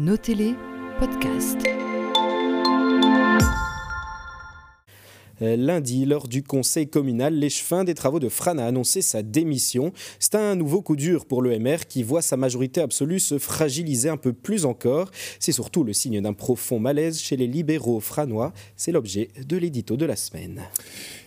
Notez-les, podcast. Euh, Lundi, lors du conseil communal, l'échevin des travaux de Fran a annoncé sa démission. C'est un nouveau coup dur pour l'EMR qui voit sa majorité absolue se fragiliser un peu plus encore. C'est surtout le signe d'un profond malaise chez les libéraux franois. C'est l'objet de l'édito de la semaine.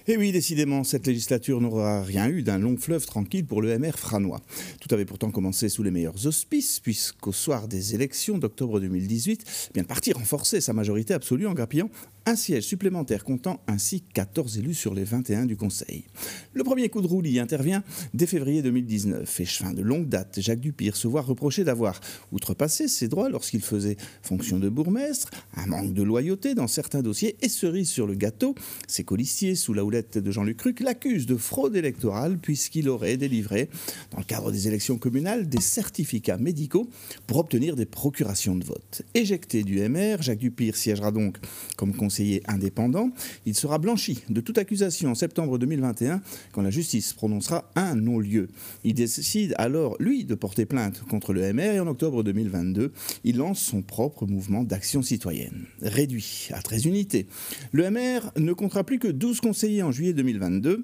Et oui, décidément, cette législature n'aura rien eu d'un long fleuve tranquille pour le MR franois. Tout avait pourtant commencé sous les meilleurs auspices, puisqu'au soir des élections d'octobre 2018, eh bien, le parti renforçait sa majorité absolue en grappillant un siège supplémentaire, comptant ainsi 14 élus sur les 21 du Conseil. Le premier coup de roulis intervient dès février 2019. Échevin de longue date, Jacques Dupire se voit reprocher d'avoir outrepassé ses droits lorsqu'il faisait fonction de bourgmestre, un manque de loyauté dans certains dossiers et cerise sur le gâteau, ses colistiers sous la de Jean-Luc Cruc l'accuse de fraude électorale puisqu'il aurait délivré, dans le cadre des élections communales, des certificats médicaux pour obtenir des procurations de vote. Éjecté du MR, Jacques Dupire siégera donc comme conseiller indépendant. Il sera blanchi de toute accusation en septembre 2021 quand la justice prononcera un non-lieu. Il décide alors, lui, de porter plainte contre le MR et en octobre 2022, il lance son propre mouvement d'action citoyenne. Réduit à 13 unités, le MR ne comptera plus que 12 conseillers en juillet 2022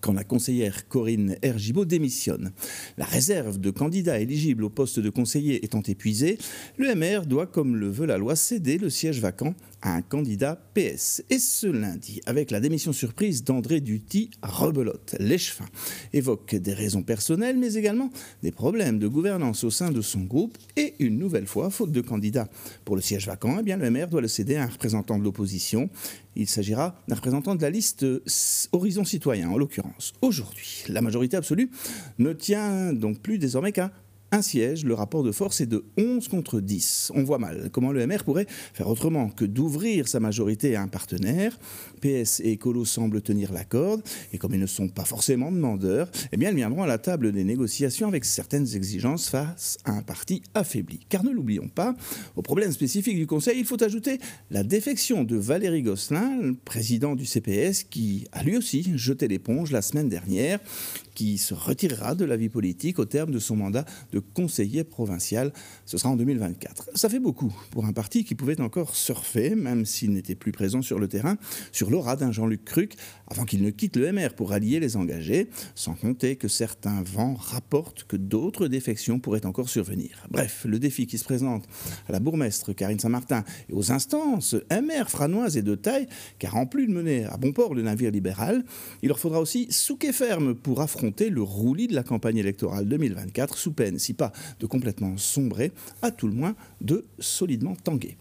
quand la conseillère Corinne Ergibaud démissionne. La réserve de candidats éligibles au poste de conseiller étant épuisée, le MR doit, comme le veut la loi, céder le siège vacant à un candidat PS. Et ce lundi, avec la démission surprise d'André Duty, rebelote. L'échevin évoque des raisons personnelles, mais également des problèmes de gouvernance au sein de son groupe. Et une nouvelle fois, faute de candidat pour le siège vacant, eh le MR doit le céder à un représentant de l'opposition. Il s'agira d'un représentant de la liste Horizon Citoyen, en l'occurrence. Aujourd'hui, la majorité absolue ne tient donc plus désormais qu'à un siège, le rapport de force est de 11 contre 10. On voit mal comment le MR pourrait faire autrement que d'ouvrir sa majorité à un partenaire. PS et Écolo semblent tenir la corde, et comme ils ne sont pas forcément demandeurs, eh bien, ils viendront à la table des négociations avec certaines exigences face à un parti affaibli. Car ne l'oublions pas, au problème spécifique du Conseil, il faut ajouter la défection de Valérie Gosselin, président du CPS, qui a lui aussi jeté l'éponge la semaine dernière, qui se retirera de la vie politique au terme de son mandat de conseiller provincial. Ce sera en 2024. Ça fait beaucoup pour un parti qui pouvait encore surfer, même s'il n'était plus présent sur le terrain, sur l'aura d'un Jean-Luc Cruc avant qu'il ne quitte le MR pour allier les engagés, sans compter que certains vents rapportent que d'autres défections pourraient encore survenir. Bref, le défi qui se présente à la bourgmestre Karine Saint-Martin et aux instances MR franoises et de taille, car en plus de mener à bon port le navire libéral, il leur faudra aussi souquer ferme pour le roulis de la campagne électorale 2024, sous peine, si pas de complètement sombrer, à tout le moins de solidement tanguer.